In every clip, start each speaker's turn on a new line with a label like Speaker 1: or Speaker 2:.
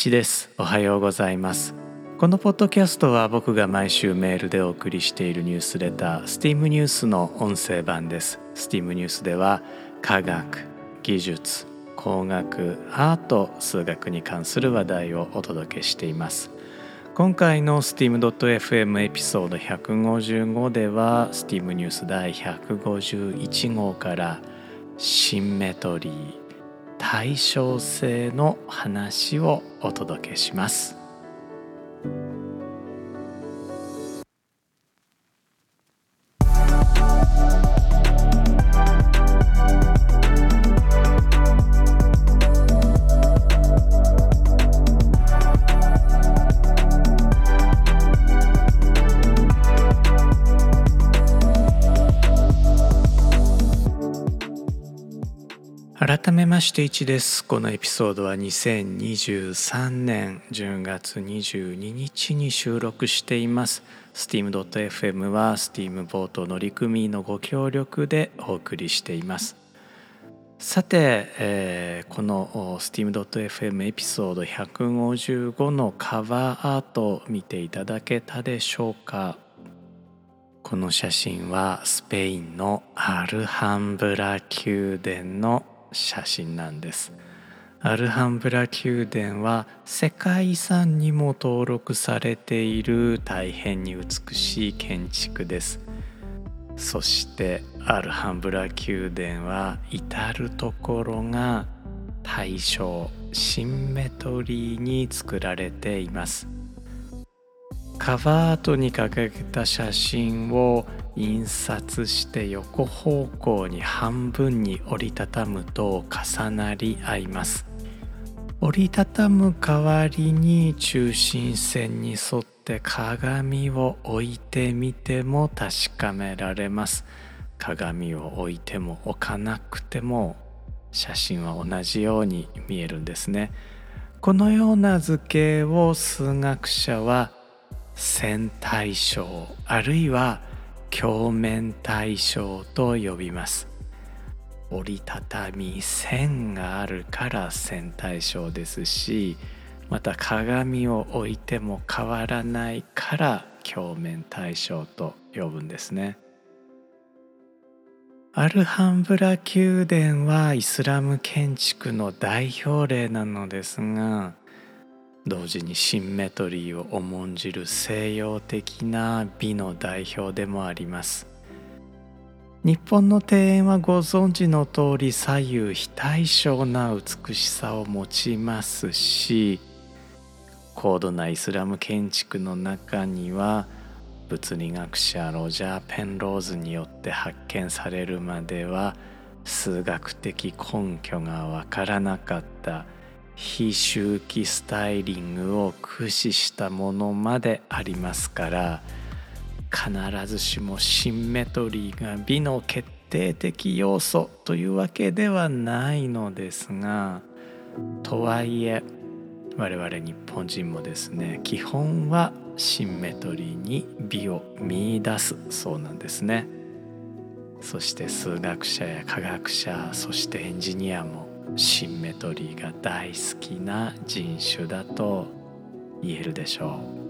Speaker 1: 一です。おはようございます。このポッドキャストは僕が毎週メールでお送りしているニュースレター STEAM ニュースの音声版です。STEAM ニュースでは科学技術工学アート数学に関する話題をお届けしています。今回の steam.fm エピソード155では STEAM ニュース第151号からシンメトリー対称性の話をお届けします。改めまして1です。このエピソードは2023年10月22日に収録しています。steam.fm は Steam ボート乗組員のご協力でお送りしています。さて、えー、この steam.fm エピソード155のカバーアートを見ていただけたでしょうか。この写真はスペインのアルハンブラ宮殿の写真なんです。アルハンブラ宮殿は世界遺産にも登録されている大変に美しい建築です。そしてアルハンブラ宮殿は至る所が対称シンメトリーに作られています。カバーアートに掲げた写真を印刷して横方向に半分に折りたたむと重なり合います。折りたたむ代わりに中心線に沿って鏡を置いてみても確かめられます。鏡を置いても置かなくても写真は同じように見えるんですね。このような図形を数学者は線対称あるいは鏡面対称と呼びます。折りたたみ線があるから線対称ですしまた鏡を置いても変わらないから鏡面対称と呼ぶんですね。アルハンブラ宮殿はイスラム建築の代表例なのですが同時にシンメトリーを重んじる西洋的な美の代表でもあります。日本の庭園はご存知の通り左右非対称な美しさを持ちますし高度なイスラム建築の中には物理学者ロジャー・ペンローズによって発見されるまでは数学的根拠がわからなかった。非周期スタイリングを駆使したものまでありますから必ずしもシンメトリーが美の決定的要素というわけではないのですがとはいえ我々日本人もですね基本はシンメトリーに美を見いだすそうなんですね。そして数学者や科学者そしてエンジニアもシンメトリーが大好きな人種だと言えるでしょう。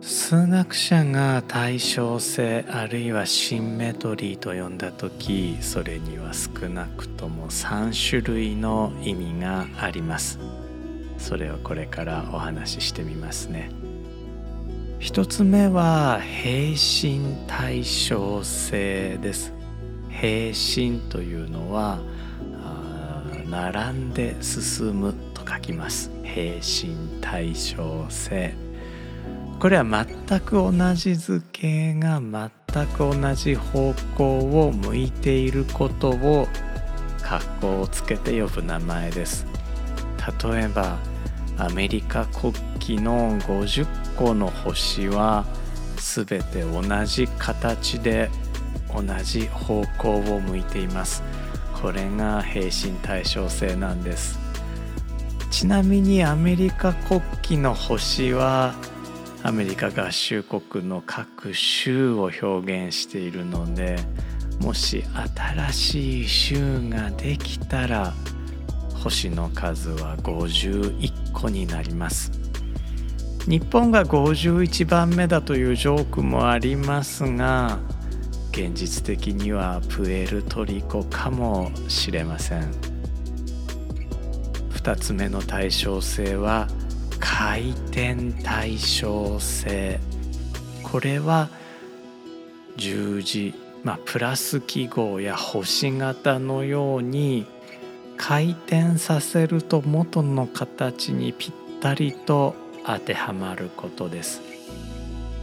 Speaker 1: 数学者が対称性あるいはシンメトリーと呼んだ時それには少なくとも3種類の意味があります。それをこれからお話ししてみますね。一つ目は平心対称性です。平心というのは並んで進むと書きます。平心対称性これは全く同じ図形が全く同じ方向を向いていることを格好をつけて呼ぶ名前です。例えばアメリカ国旗の50個の星は全て同じ形で同じ方向を向いています。これが平心対称性なんです。ちなみにアメリカ国旗の星はアメリカ合衆国の各州を表現しているのでもし新しい州ができたら星の数は51個になります。日本が51番目だというジョークもありますが現実的にはプエルトリコかもしれません。2つ目の対称性は回転対称性。これは十字、まあ、プラス記号や星型のように回転させると元の形にぴったりと当てはまることです。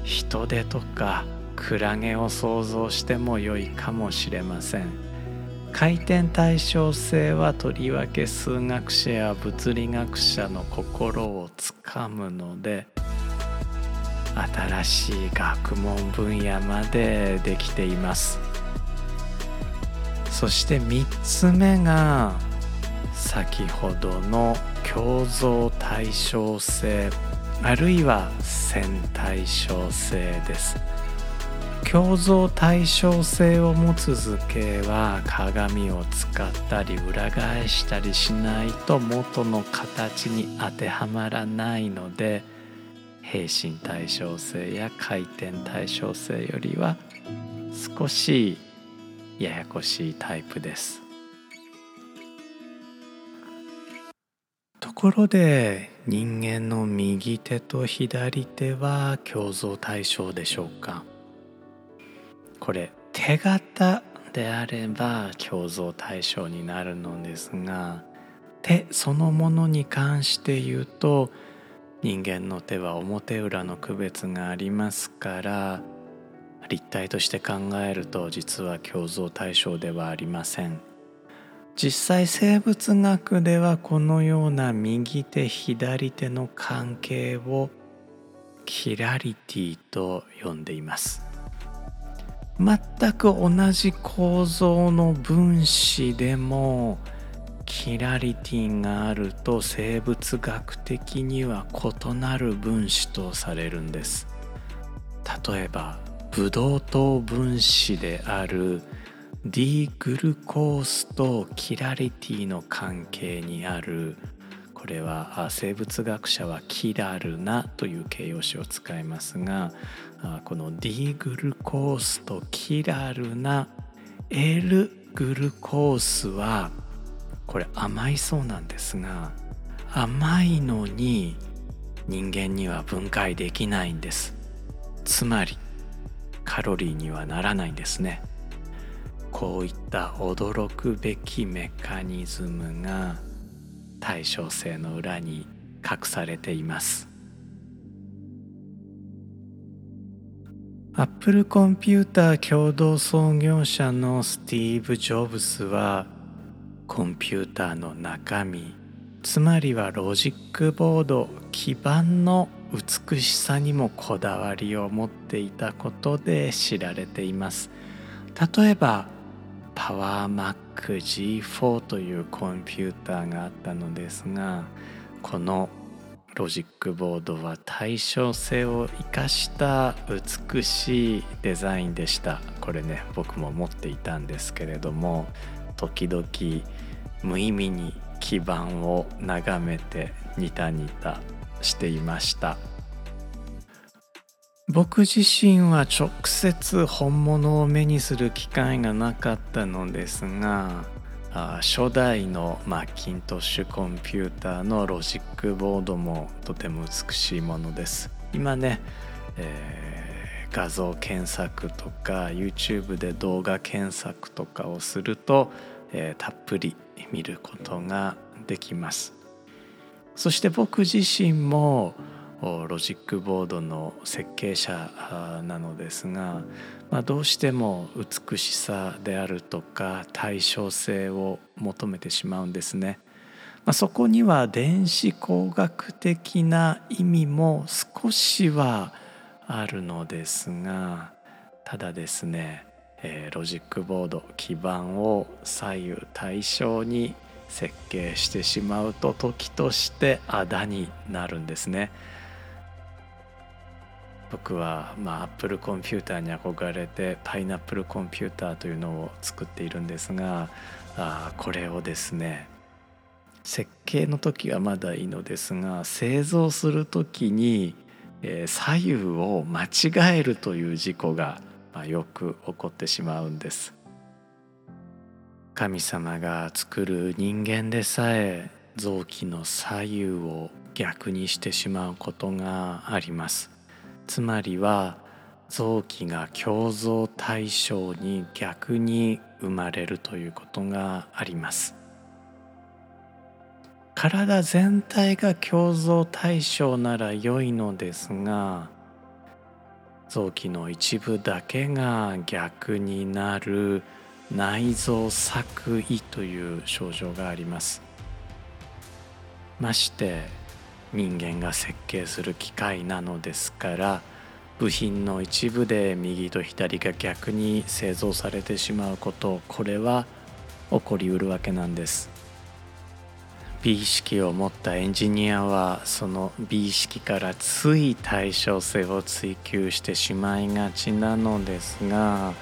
Speaker 1: 人手とかクラゲを想像しても良いかもしれません。回転対称性はとりわけ数学者や物理学者の心をつかむので新しい学問分野までできています。そして3つ目が先ほどの共造対称性あるいは線対称性です。共造対称性を持つ図形は鏡を使ったり裏返したりしないと元の形に当てはまらないので平心対称性や回転対称性よりは少しややこしいタイプです。ところで人間の右手と左手は共造対象でしょうか？これ手形であれば共造対象になるのですが手そのものに関して言うと人間の手は表裏の区別がありますから立体として考えると実は共造対象ではありません。実際生物学ではこのような右手左手の関係をキラリティと呼んでいます。全く同じ構造の分子でもキラリティがあると生物学的には異なる分子とされるんです。例えばブドウ糖分子である D グルコースとキラリティの関係にある。これは生物学者はキラルナという形容詞を使いますがこの D グルコースとキラルナ L グルコースはこれ甘いそうなんですが甘いのに人間には分解できないんです。つまりカロリーにはならないんですね。こういった驚くべきメカニズムが対称性の裏に隠されています。アップルコンピューター共同創業者のスティーブ・ジョブスはコンピューターの中身つまりはロジックボード基板の美しさにもこだわりを持っていたことで知られています。例えばパワーマック G4 というコンピューターがあったのですがこのロジックボードは対称性を生かした美しいデザインでした。これね僕も持っていたんですけれども時々無意味に基盤を眺めてニタニタしていました。僕自身は直接本物を目にする機会がなかったのですが初代のマッキントッシュコンピューターのロジックボードもとても美しいものです。今ね、えー、画像検索とか YouTube で動画検索とかをするとえー、たっぷり見ることができます。そして僕自身もロジックボードの設計者なのですが、まあ、どうしても美しさであるとか対称性を求めてしまうんですね。まあ、そこには電子工学的な意味も少しはあるのですがただですねえー、ロジックボード基板を左右対称に設計してしまうと時としてあだになるんですね。僕は、まあ、アップルコンピューターに憧れてパイナップルコンピューターというのを作っているんですがあこれをですね設計の時はまだいいのですが製造する時に、え、左右を間違えるという事故が、まあ、よく起こってしまうんです。神様が作る人間でさえ臓器の左右を逆にしてしまうことがありますつまりは臓器が共造対象に逆に生まれるということがあります。体全体が共造対象なら良いのですが臓器の一部だけが逆になる内臓作為という症状があります。まして人間が設計する機械なのですから部品の一部で右と左が逆に製造されてしまうことこれは起こりうるわけなんです。美意識を持ったエンジニアはその美意識からつい対称性を追求してしまいがちなのですが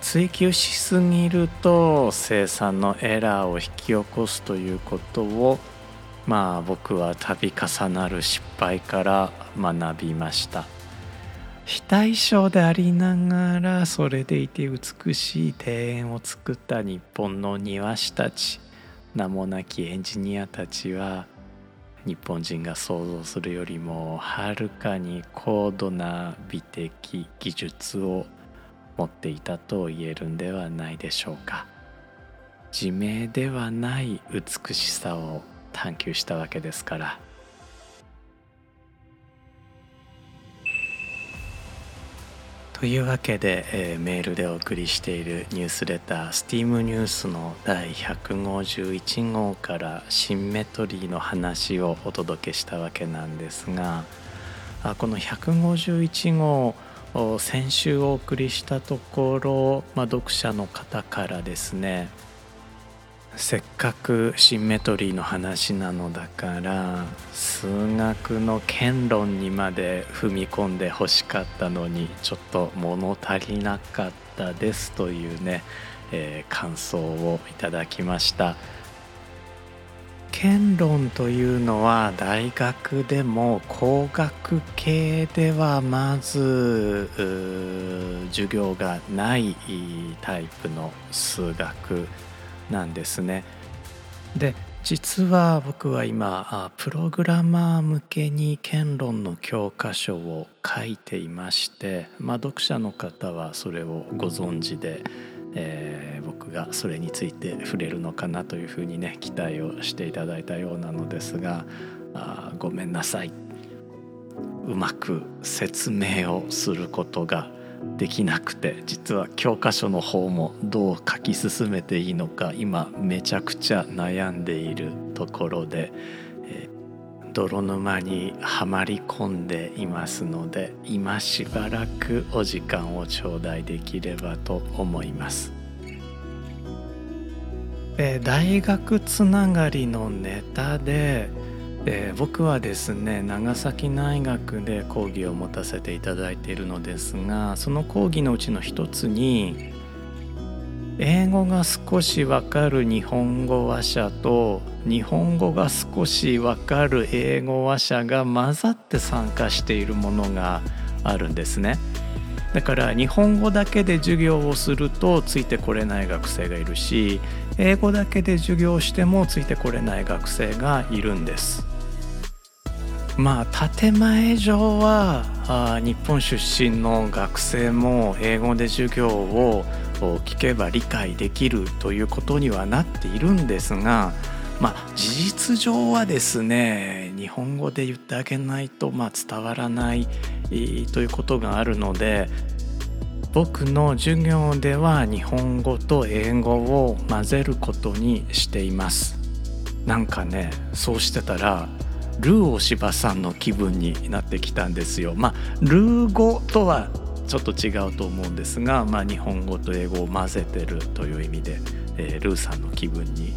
Speaker 1: 追求しすぎると生産のエラーを引き起こすということをまあ僕は度重なる失敗から学びました。非対称でありながらそれでいて美しい庭園を作った日本の庭師たち。名もなきエンジニアたちは日本人が想像するよりもはるかに高度な美的技術を持っていたと言えるんではないでしょうか。自明ではない美しさを探求したわけですから。というわけで、えー、メールでお送りしているニュースレター STEAM ニュースの第151号からシンメトリーの話をお届けしたわけなんですがあこの151号先週お送りしたところ、まあ、読者の方からですねせっかくシンメトリーの話なのだから数学の剣論にまで踏み込んで欲しかったのにちょっと物足りなかったですというね、えー、感想をいただきました。剣論というのは大学でも工学系ではまず授業がないタイプの数学なんですね。で実は僕は今プログラマー向けに剣論の教科書を書いていまして、まあ、読者の方はそれをご存知でえー、僕がそれについて触れるのかなというふうにね期待をしていただいたようなのですがあごめんなさいうまく説明をすることができなくて実は教科書の方もどう書き進めていいのか今めちゃくちゃ悩んでいるところで、泥沼にはまり込んでいますので今しばらくお時間を頂戴できればと思います。えー、大学つながりのネタで、え、僕はですね長崎大学で講義を持たせていただいているのですがその講義のうちの一つに英語が少しわかる日本語話者と日本語が少しわかる英語話者が混ざって参加しているものがあるんですね。だから日本語だけで授業をするとついてこれない学生がいるし英語だけで授業してもついてこれない学生がいるんです。まあ建前上はあ日本出身の学生も英語で授業を聞けば理解できるということにはなっているんですがまあ事実上はですね日本語で言ってあげないとまあ伝わらないということがあるので僕の授業では日本語と英語を混ぜることにしています。なんかねそうしてたらルーお芝さんの気分になってきたんですよ。まあルー語とはちょっと違うと思うんですが、まあ、日本語と英語を混ぜてるという意味で、えー、ルーさんの気分に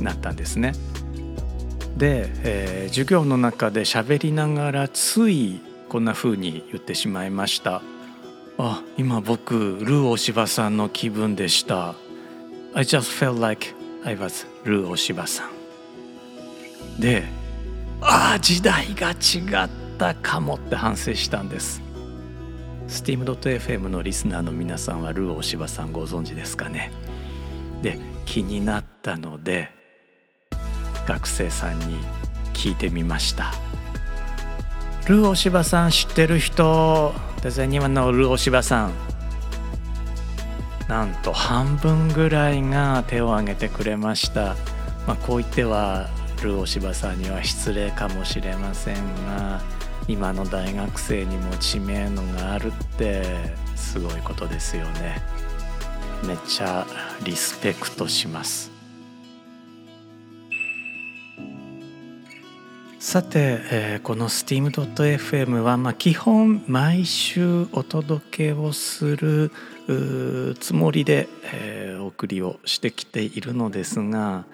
Speaker 1: なったんですね。で、えー、授業の中で喋りながらついこんな風に言ってしまいましたあ今僕ルーおしばさんの気分でした。I just felt like I was ルーおしばさん。でああ時代が違ったかもって反省したんです。steam.fm のリスナーの皆さんはルー大柴さんご存知ですかね。で気になったので学生さんに聞いてみました。ルー大柴さん知ってる人？デザインのルー大柴さん。なんと半分ぐらいが手を挙げてくれました、まあ、こう言ってはルー大柴さんには失礼かもしれませんが今の大学生にも知名度があるってすごいことですよね。めっちゃリスペクトします。さて、えー、この steam.fm は、まあ、基本毎週お届けをするつもりで、えー、お送りをしてきているのですが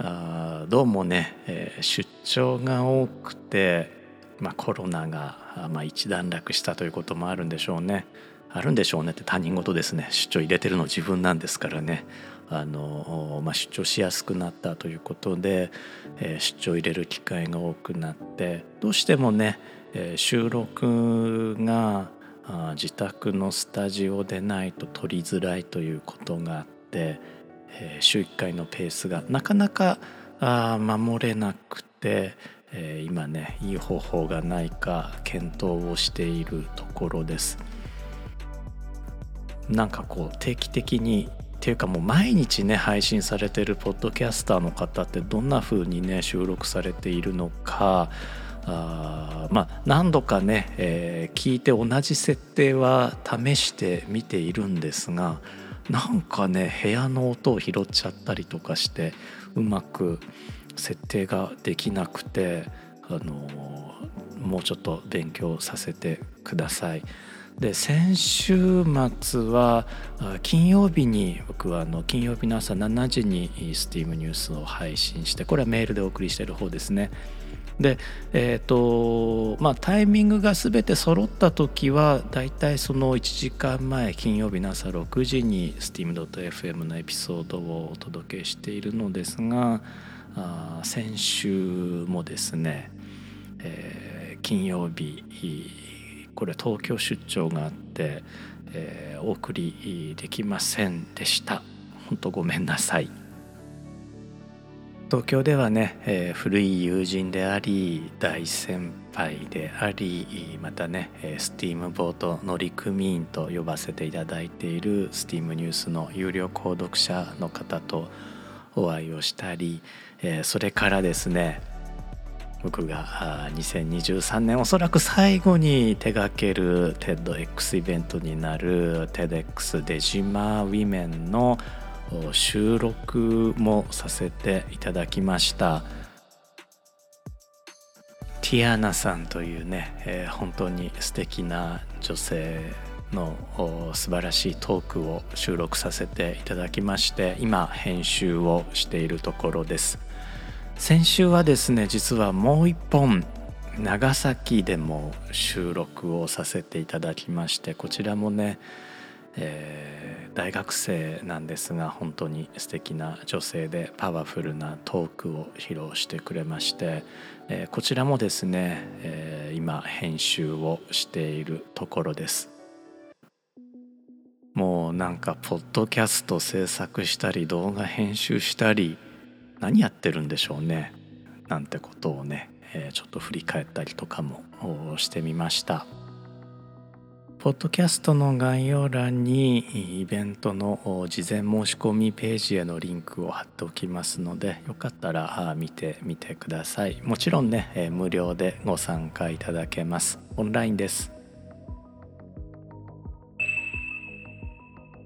Speaker 1: あどうもね、えー、出張が多くて、まあ、コロナが、まあ、一段落したということもあるんでしょうね。あるんでしょうねって他人事ですね出張入れてるの自分なんですからねあの、まあ、出張しやすくなったということで、えー、出張入れる機会が多くなってどうしてもね、えー、収録が自宅のスタジオでないと撮りづらいということがあって、え、週1回のペースがなかなかあ守れなくて、え、今ねいい方法がないか検討をしているところです。なんかこう定期的にっていうかもう毎日ね配信されてるポッドキャスターの方ってどんな風にね収録されているのかあまあ何度かね、えー、聞いて同じ設定は試してみているんですがなんかね部屋の音を拾っちゃったりとかしてうまく設定ができなくてあのもうちょっと勉強させてください。で先週末は金曜日に僕はあの金曜日の朝7時に STEAM ニュースを配信してこれはメールでお送りしている方ですね。でえーとまあ、タイミングが全て揃った時はだいたいその1時間前金曜日の朝6時に steam.fm のエピソードをお届けしているのですがあ先週もですね、えー、金曜日これ東京出張があって、えー、お送りできませんでした。本当ごめんなさい。東京ではね、えー、古い友人であり大先輩でありまたねスティームボート乗組員と呼ばせていただいているスティームニュースの有料購読者の方とお会いをしたり、えー、それからですね僕が2023年おそらく最後に手掛ける TEDx イベントになる TEDx デジマウィメンの収録もさせていただきました。ティアナさんというね、えー、本当に素敵な女性の素晴らしいトークを収録させていただきまして今編集をしているところです。先週はですね実はもう一本長崎でも収録をさせていただきましてこちらもね、えー、大学生なんですが本当に素敵な女性でパワフルなトークを披露してくれまして、えー、こちらもですね、えー、今編集をしているところですもうなんかポッドキャスト制作したり動画編集したり何やってるんでしょうねなんてことをね、え、ちょっと振り返ったりとかもしてみました。ポッドキャストの概要欄にイベントの事前申し込みページへのリンクを貼っておきますのでよかったら見てみてください。もちろんね無料でご参加いただけます。オンラインです。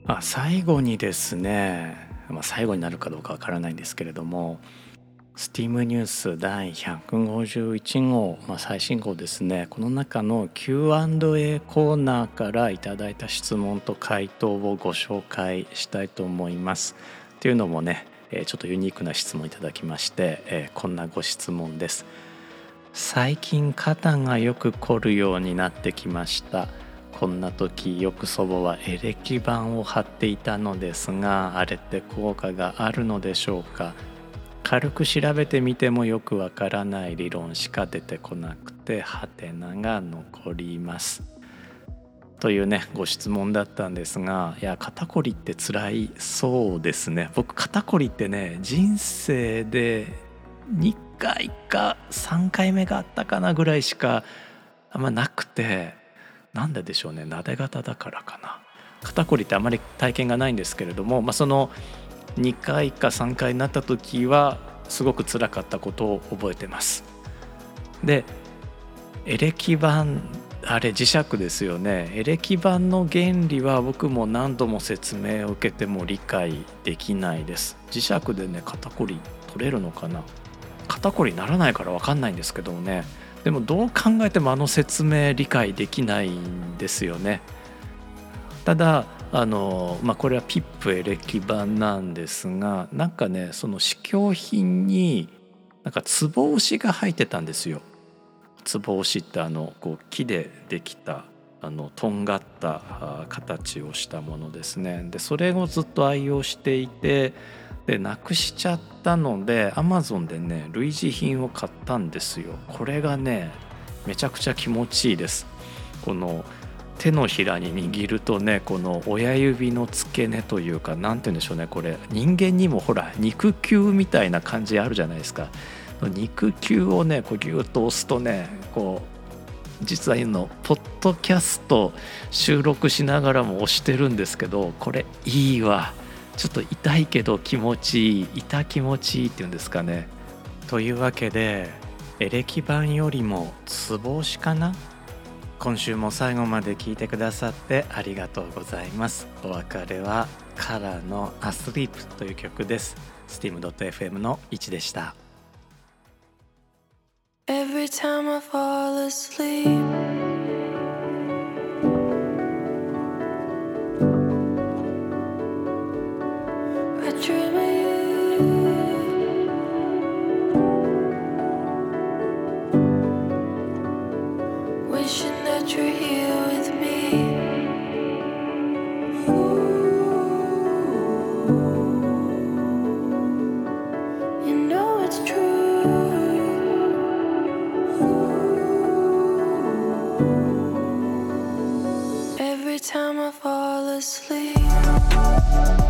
Speaker 1: あ最後にですねまあ、最後になるかどうかわからないんですけれども STEAM ニュース第151号、まあ、最新号ですねこの中の Q&A コーナーからいただいた質問と回答をご紹介したいと思います。というのもねちょっとユニークな質問いただきましてこんなご質問です。最近肩がよく凝るようになってきました。こんな時よく祖母はエレキ板を貼っていたのですがあれって効果があるのでしょうか？軽く調べてみてもよくわからない理論しか出てこなくてハテナが残ります。というねご質問だったんですがいや肩こりって辛いそうですね僕肩こりってね人生で2回か3回目があったかなぐらいしかあんまなくてなんででしょうねなで型だからかな肩こりってあまり体験がないんですけれども、まあ、その2回か3回になった時はすごく辛かったことを覚えてます。でエレキ板あれ磁石ですよね。エレキ板の原理は僕も何度も説明を受けても理解できないです。磁石でね肩こり取れるのかな。肩こりならないから分かんないんですけどもね。でもどう考えてもあの説明理解できないんですよね。ただあの、まあ、これはピップエレキ板なんですがなんかねその試供品になんかつぼ押しが入ってたんですよ。壺押しってあのこう木でできたあのとんがった形をしたものですね。でそれをずっと愛用していてでなくしちゃったのでアマゾンでね類似品を買ったんですよ。これがねめちゃくちゃ気持ちいいです。この手のひらに握るとねこの親指の付け根というか何て言うんでしょうねこれ。人間にもほら肉球みたいな感じあるじゃないですか。肉球をねこうギュッと押すとねこう実は今のポッドキャスト収録しながらも押してるんですけどこれいいわ。ちょっと痛いけど気持ちいい痛気持ちいいっていうんですかね。というわけでエレキ板よりもツボ押しかな？今週も最後まで聞いてくださってありがとうございます。お別れはカラーのアスリープという曲です。steam.fm の1でした。Every time I fall asleep, asleep.